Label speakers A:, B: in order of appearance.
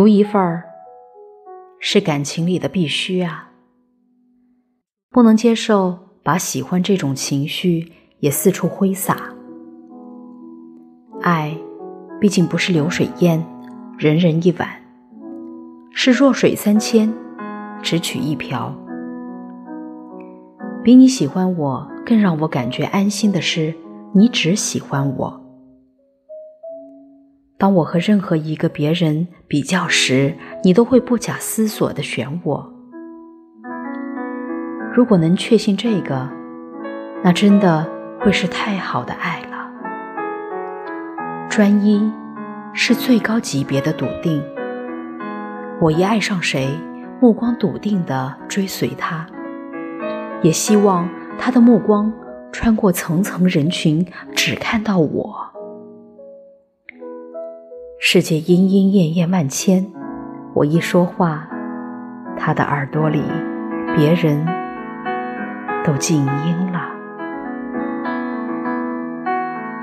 A: 独一份儿是感情里的必须啊，不能接受把喜欢这种情绪也四处挥洒。爱，毕竟不是流水宴，人人一碗，是弱水三千，只取一瓢。比你喜欢我更让我感觉安心的是，你只喜欢我。当我和任何一个别人比较时，你都会不假思索地选我。如果能确信这个，那真的会是太好的爱了。专一是最高级别的笃定。我一爱上谁，目光笃定地追随他，也希望他的目光穿过层层人群，只看到我。世界莺莺燕燕万千，我一说话，他的耳朵里，别人都静音了。